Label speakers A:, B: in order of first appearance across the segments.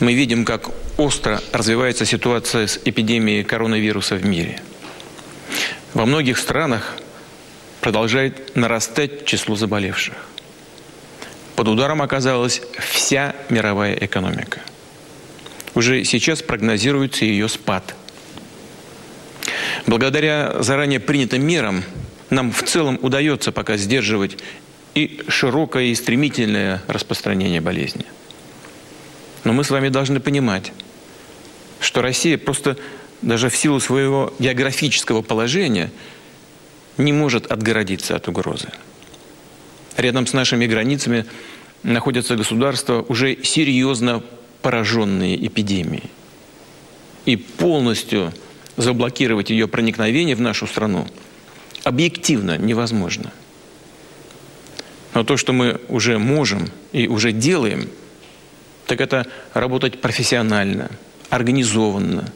A: Мы видим, как остро развивается ситуация с эпидемией коронавируса в мире. Во многих странах продолжает нарастать число заболевших. Под ударом оказалась вся мировая экономика. Уже сейчас прогнозируется ее спад. Благодаря заранее принятым мерам нам в целом удается пока сдерживать и широкое и стремительное распространение болезни. Но мы с вами должны понимать, что Россия просто даже в силу своего географического положения не может отгородиться от угрозы. Рядом с нашими границами находятся государства, уже серьезно пораженные эпидемией. И полностью заблокировать ее проникновение в нашу страну объективно невозможно. Но то, что мы уже можем и уже делаем, так это работать профессионально, организованно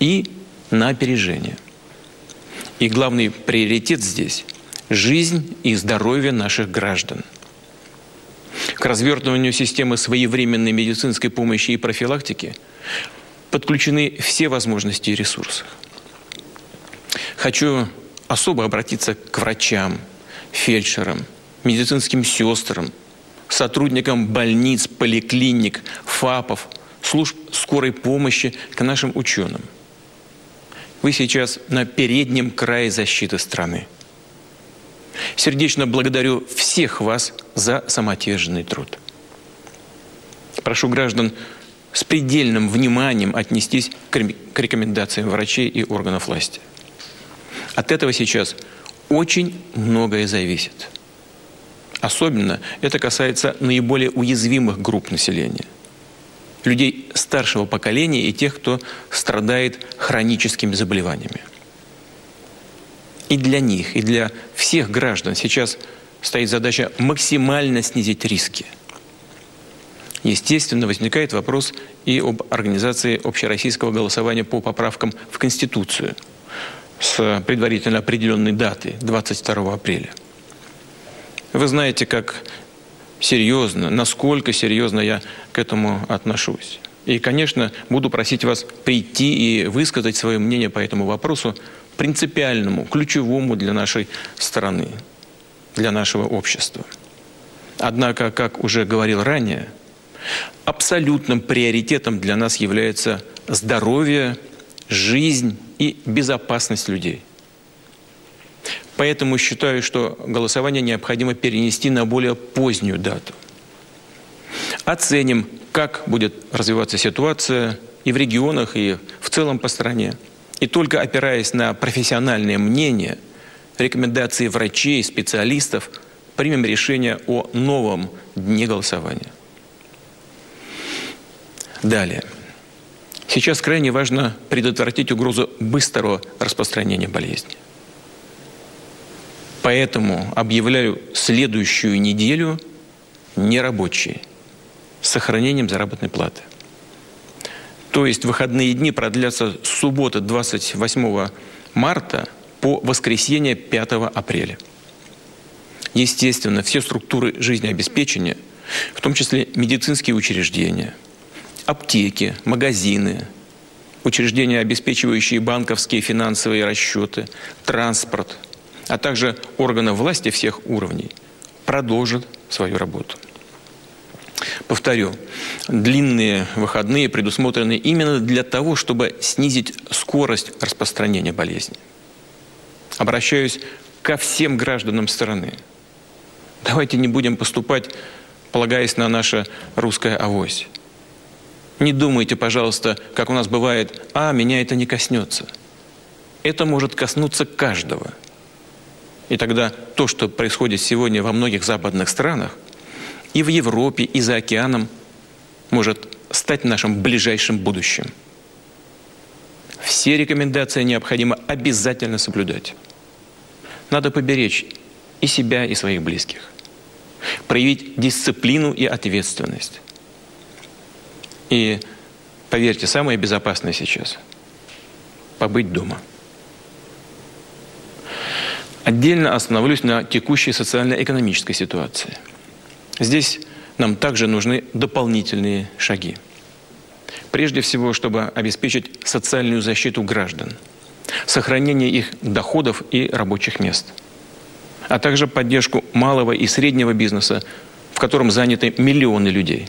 A: и на опережение. И главный приоритет здесь – жизнь и здоровье наших граждан. К развертыванию системы своевременной медицинской помощи и профилактики подключены все возможности и ресурсы. Хочу особо обратиться к врачам, фельдшерам, медицинским сестрам, сотрудникам больниц, поликлиник, ФАПов, служб скорой помощи, к нашим ученым. Вы сейчас на переднем крае защиты страны. Сердечно благодарю всех вас за самоотверженный труд. Прошу граждан с предельным вниманием отнестись к рекомендациям врачей и органов власти. От этого сейчас очень многое зависит. Особенно это касается наиболее уязвимых групп населения. Людей старшего поколения и тех, кто страдает хроническими заболеваниями. И для них, и для всех граждан сейчас стоит задача максимально снизить риски. Естественно, возникает вопрос и об организации общероссийского голосования по поправкам в Конституцию – с предварительно определенной даты, 22 апреля. Вы знаете, как серьезно, насколько серьезно я к этому отношусь. И, конечно, буду просить вас прийти и высказать свое мнение по этому вопросу, принципиальному, ключевому для нашей страны, для нашего общества. Однако, как уже говорил ранее, абсолютным приоритетом для нас является здоровье жизнь и безопасность людей. Поэтому считаю, что голосование необходимо перенести на более позднюю дату. Оценим, как будет развиваться ситуация и в регионах, и в целом по стране. И только опираясь на профессиональное мнение, рекомендации врачей, специалистов, примем решение о новом дне голосования. Далее. Сейчас крайне важно предотвратить угрозу быстрого распространения болезни. Поэтому объявляю следующую неделю нерабочей с сохранением заработной платы. То есть выходные дни продлятся с субботы 28 марта по воскресенье 5 апреля. Естественно, все структуры жизнеобеспечения, в том числе медицинские учреждения – аптеки, магазины, учреждения, обеспечивающие банковские финансовые расчеты, транспорт, а также органы власти всех уровней продолжат свою работу. Повторю, длинные выходные предусмотрены именно для того, чтобы снизить скорость распространения болезни. Обращаюсь ко всем гражданам страны. Давайте не будем поступать, полагаясь на наше русское авось. Не думайте, пожалуйста, как у нас бывает, а, меня это не коснется. Это может коснуться каждого. И тогда то, что происходит сегодня во многих западных странах, и в Европе, и за океаном, может стать нашим ближайшим будущим. Все рекомендации необходимо обязательно соблюдать. Надо поберечь и себя, и своих близких. Проявить дисциплину и ответственность. И поверьте, самое безопасное сейчас – побыть дома. Отдельно остановлюсь на текущей социально-экономической ситуации. Здесь нам также нужны дополнительные шаги. прежде всего, чтобы обеспечить социальную защиту граждан, сохранение их доходов и рабочих мест, а также поддержку малого и среднего бизнеса, в котором заняты миллионы людей.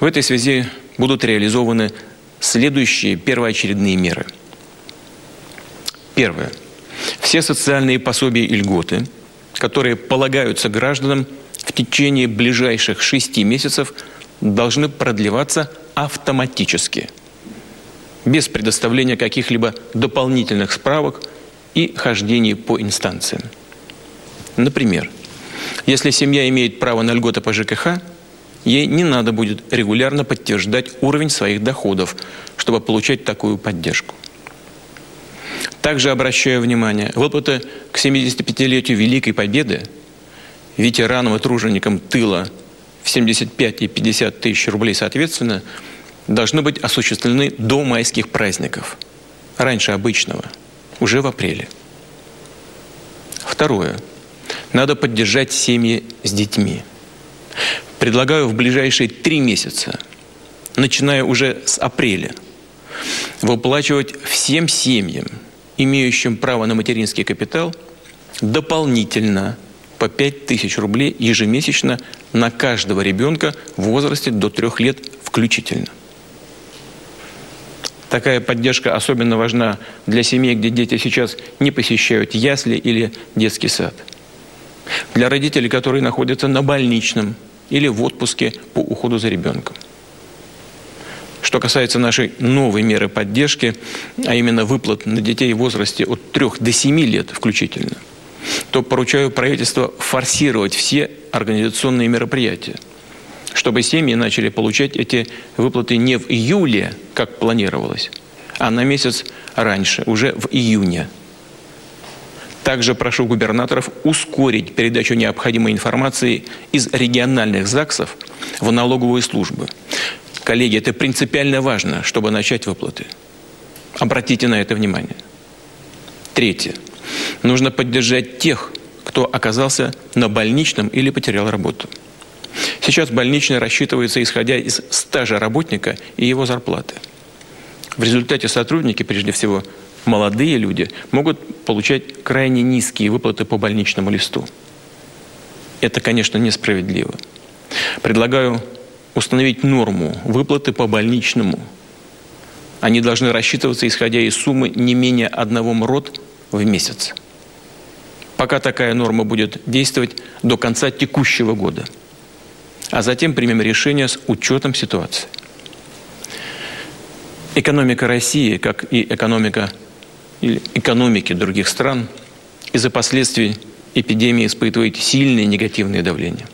A: В этой связи будут реализованы следующие первоочередные меры. Первое. Все социальные пособия и льготы, которые полагаются гражданам в течение ближайших шести месяцев, должны продлеваться автоматически, без предоставления каких-либо дополнительных справок и хождений по инстанциям. Например, если семья имеет право на льготы по ЖКХ – ей не надо будет регулярно подтверждать уровень своих доходов, чтобы получать такую поддержку. Также обращаю внимание, выплаты к 75-летию Великой Победы ветеранам и труженикам тыла в 75 и 50 тысяч рублей соответственно должны быть осуществлены до майских праздников, раньше обычного, уже в апреле. Второе. Надо поддержать семьи с детьми – предлагаю в ближайшие три месяца, начиная уже с апреля, выплачивать всем семьям, имеющим право на материнский капитал, дополнительно по 5 тысяч рублей ежемесячно на каждого ребенка в возрасте до трех лет включительно. Такая поддержка особенно важна для семей, где дети сейчас не посещают ясли или детский сад. Для родителей, которые находятся на больничном или в отпуске по уходу за ребенком. Что касается нашей новой меры поддержки, а именно выплат на детей в возрасте от 3 до 7 лет включительно, то поручаю правительству форсировать все организационные мероприятия, чтобы семьи начали получать эти выплаты не в июле, как планировалось, а на месяц раньше, уже в июне – также прошу губернаторов ускорить передачу необходимой информации из региональных ЗАГСов в налоговые службы. Коллеги, это принципиально важно, чтобы начать выплаты. Обратите на это внимание. Третье. Нужно поддержать тех, кто оказался на больничном или потерял работу. Сейчас больничный рассчитывается исходя из стажа работника и его зарплаты. В результате сотрудники, прежде всего, молодые люди могут получать крайне низкие выплаты по больничному листу. Это, конечно, несправедливо. Предлагаю установить норму выплаты по больничному. Они должны рассчитываться, исходя из суммы не менее одного МРОД в месяц. Пока такая норма будет действовать до конца текущего года. А затем примем решение с учетом ситуации. Экономика России, как и экономика или экономики других стран из-за последствий эпидемии испытывает сильное негативное давление.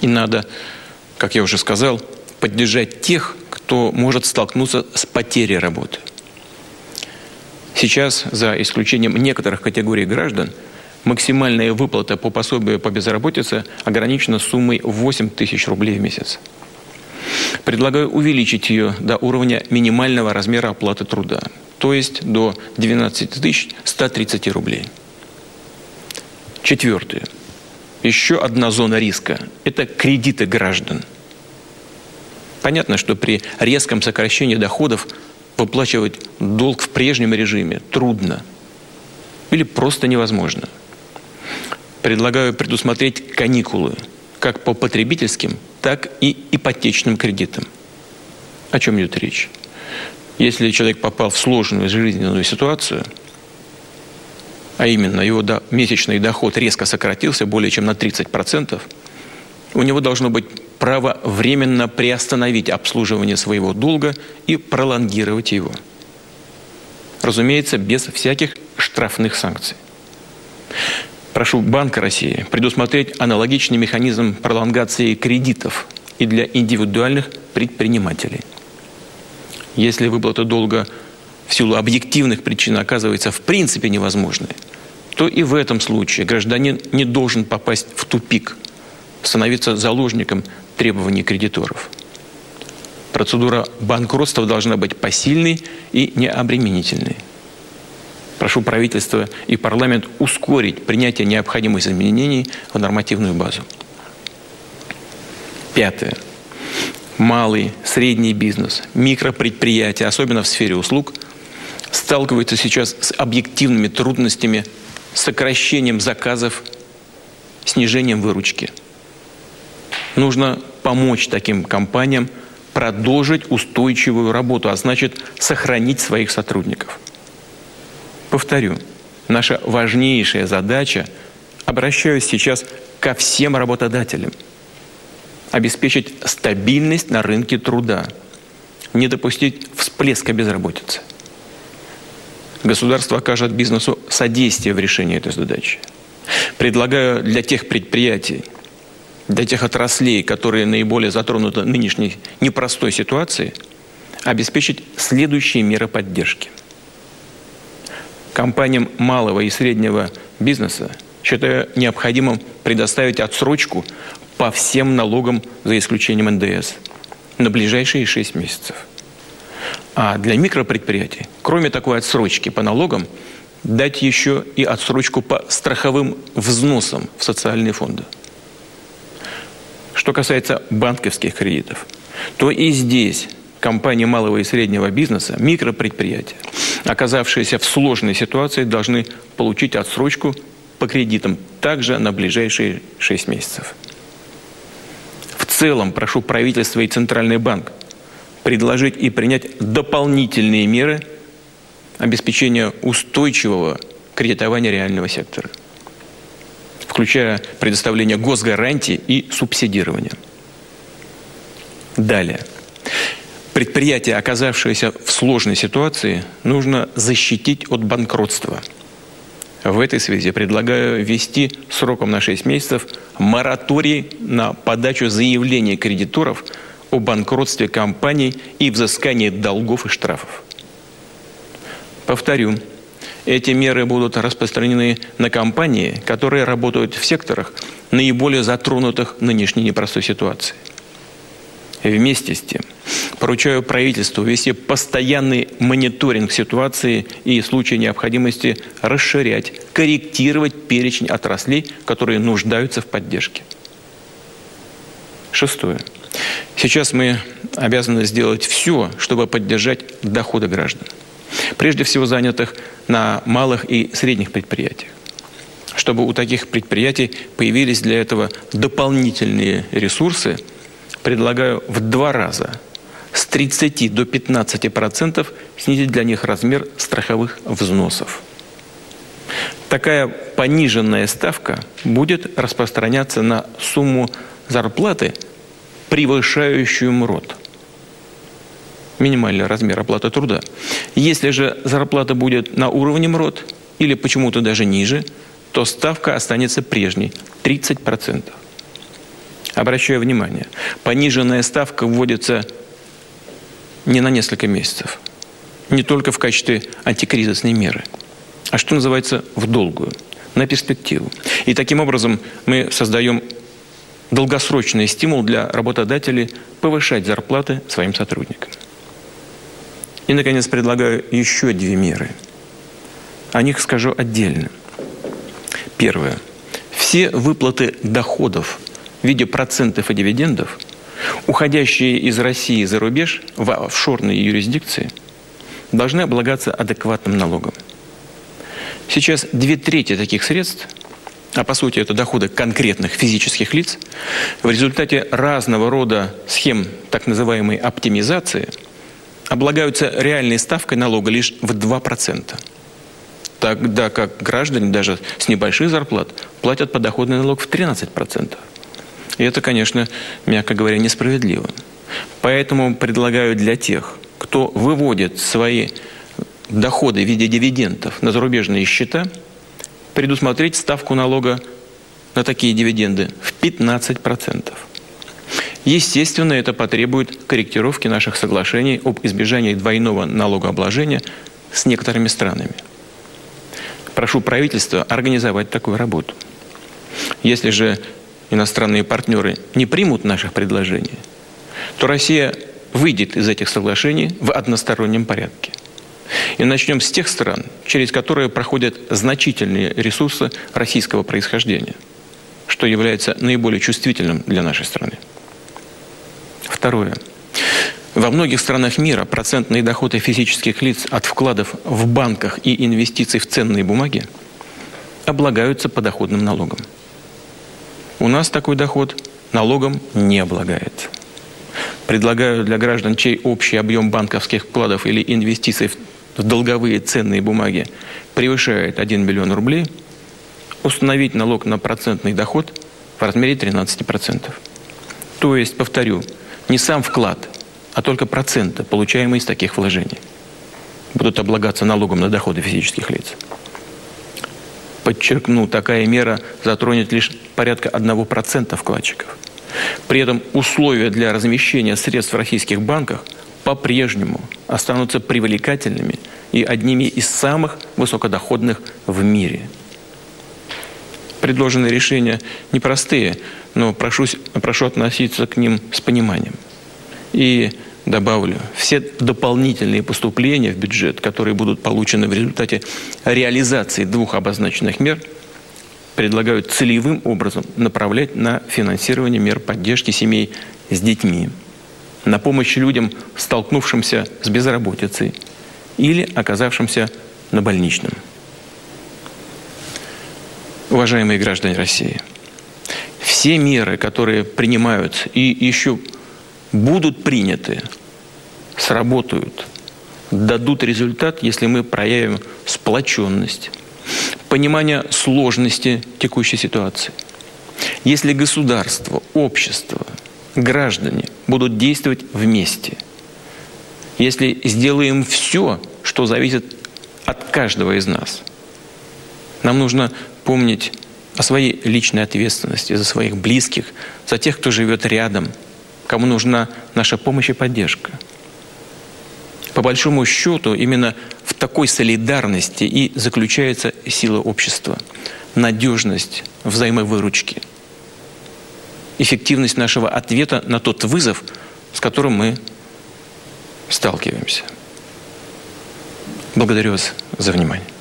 A: И надо, как я уже сказал, поддержать тех, кто может столкнуться с потерей работы. Сейчас, за исключением некоторых категорий граждан, максимальная выплата по пособию по безработице ограничена суммой 8 тысяч рублей в месяц. Предлагаю увеличить ее до уровня минимального размера оплаты труда – то есть до 12 130 рублей. Четвертое. Еще одна зона риска – это кредиты граждан. Понятно, что при резком сокращении доходов выплачивать долг в прежнем режиме трудно или просто невозможно. Предлагаю предусмотреть каникулы как по потребительским, так и ипотечным кредитам. О чем идет речь? Если человек попал в сложную жизненную ситуацию, а именно его месячный доход резко сократился более чем на 30%, у него должно быть право временно приостановить обслуживание своего долга и пролонгировать его. Разумеется, без всяких штрафных санкций. Прошу Банка России предусмотреть аналогичный механизм пролонгации кредитов и для индивидуальных предпринимателей – если выплата долга в силу объективных причин оказывается в принципе невозможной, то и в этом случае гражданин не должен попасть в тупик, становиться заложником требований кредиторов. Процедура банкротства должна быть посильной и необременительной. Прошу правительство и парламент ускорить принятие необходимых изменений в нормативную базу. Пятое. малый, средний бизнес, микропредприятия, особенно в сфере услуг, сталкиваются сейчас с объективными трудностями, сокращением заказов, снижением выручки. Нужно помочь таким компаниям продолжить устойчивую работу, а значит сохранить своих сотрудников. Повторю, наша важнейшая задача, обращаюсь сейчас ко всем работодателям, обеспечить стабильность на рынке труда, не допустить всплеска безработицы. Государство окажет бизнесу содействие в решении этой задачи. Предлагаю для тех предприятий, для тех отраслей, которые наиболее затронуты нынешней непростой ситуацией, обеспечить следующие меры поддержки. Компаниям малого и среднего бизнеса считаю необходимым предоставить отсрочку по всем налогам, за исключением НДС, на ближайшие 6 месяцев. А для микропредприятий, кроме такой отсрочки по налогам, дать еще и отсрочку по страховым взносам в социальные фонды. Что касается банковских кредитов, то и здесь компании малого и среднего бизнеса, микропредприятия, оказавшиеся в сложной ситуации, должны получить отсрочку по кредитам также на ближайшие 6 месяцев. В целом прошу правительство и Центральный банк предложить и принять дополнительные меры обеспечения устойчивого кредитования реального сектора – включая предоставление госгарантий и субсидирование. Далее. Предприятия, оказавшиеся в сложной ситуации, нужно защитить от банкротства. В этой связи предлагаю ввести сроком на 6 месяцев мораторий на подачу заявлений кредиторов о банкротстве компаний и взыскании долгов и штрафов. Повторю, эти меры будут распространены на компании, которые работают в секторах, наиболее затронутых нынешней непростой ситуацией. Вместе с тем, поручаю правительству вести постоянный мониторинг ситуации и в случае необходимости расширять, корректировать перечень отраслей, которые нуждаются в поддержке. Шестое. Сейчас мы обязаны сделать все, чтобы поддержать доходы граждан прежде всего занятых на малых и средних предприятиях. Чтобы у таких предприятий появились для этого дополнительные ресурсы, предлагаю в два раза с 30 до 15 процентов снизить для них размер страховых взносов. Такая пониженная ставка будет распространяться на сумму зарплаты, превышающую МРОД – минимальный размер оплаты труда. Если же зарплата будет на уровне МРОД или почему-то даже ниже, то ставка останется прежней – 30%. Обращаю внимание, пониженная ставка вводится не на несколько месяцев, не только в качестве антикризисной меры, а что называется в долгую, на перспективу. И таким образом мы создаем долгосрочный стимул для работодателей повышать зарплаты своим сотрудникам. И, наконец, предлагаю еще две меры. О них скажу отдельно. Первое. Все выплаты доходов в виде процентов и дивидендов, уходящие из России за рубеж в офшорные юрисдикции, должны облагаться адекватным налогом. Сейчас две трети таких средств, а по сути это доходы конкретных физических лиц, в результате разного рода схем так называемой оптимизации – облагаются реальной ставкой налога лишь в 2%. Тогда как граждане даже с небольших зарплат платят подоходный налог в 13%. И это, конечно, мягко говоря, несправедливо. Поэтому предлагаю для тех, кто выводит свои доходы в виде дивидендов на зарубежные счета, предусмотреть ставку налога на такие дивиденды в 15%. Естественно, это потребует корректировки наших соглашений об избежании двойного налогообложения с некоторыми странами. Прошу правительства организовать такую работу. Если же иностранные партнеры не примут наших предложений, то Россия выйдет из этих соглашений в одностороннем порядке. И начнем с тех стран, через которые проходят значительные ресурсы российского происхождения, что является наиболее чувствительным для нашей страны. Второе. Во многих странах мира процентные доходы физических лиц от вкладов в банках и инвестиций в ценные бумаги облагаются подоходным налогом. У нас такой доход налогом не облагается. Предлагаю для граждан, чей общий объем банковских вкладов или инвестиций в долговые ценные бумаги превышает 1 миллион рублей, установить налог на процентный доход в размере 13%. То есть, повторю, не сам вклад, а только проценты, получаемые из таких вложений, будут облагаться налогом на доходы физических лиц. Подчеркну, такая мера затронет лишь порядка 1% вкладчиков. При этом условия для размещения средств в российских банках по-прежнему останутся привлекательными и одними из самых высокодоходных в мире. Предложенные решения непростые, но прошу, прошу относиться к ним с пониманием. И добавлю, все дополнительные поступления в бюджет, которые будут получены в результате реализации двух обозначенных мер, предлагают целевым образом направлять на финансирование мер поддержки семей с детьми, на помощь людям, столкнувшимся с безработицей или оказавшимся на больничном. Уважаемые граждане России, все меры, которые принимаются и еще будут приняты, сработают, дадут результат, если мы проявим сплоченность, понимание сложности текущей ситуации. Если государство, общество, граждане будут действовать вместе, если сделаем все, что зависит от каждого из нас, нам нужно помнить о своей личной ответственности за своих близких, за тех, кто живет рядом – кому нужна наша помощь и поддержка. По большому счету, именно в такой солидарности и заключается сила общества, надежность взаимовыручки, эффективность нашего ответа на тот вызов, с которым мы сталкиваемся. Благодарю вас за внимание.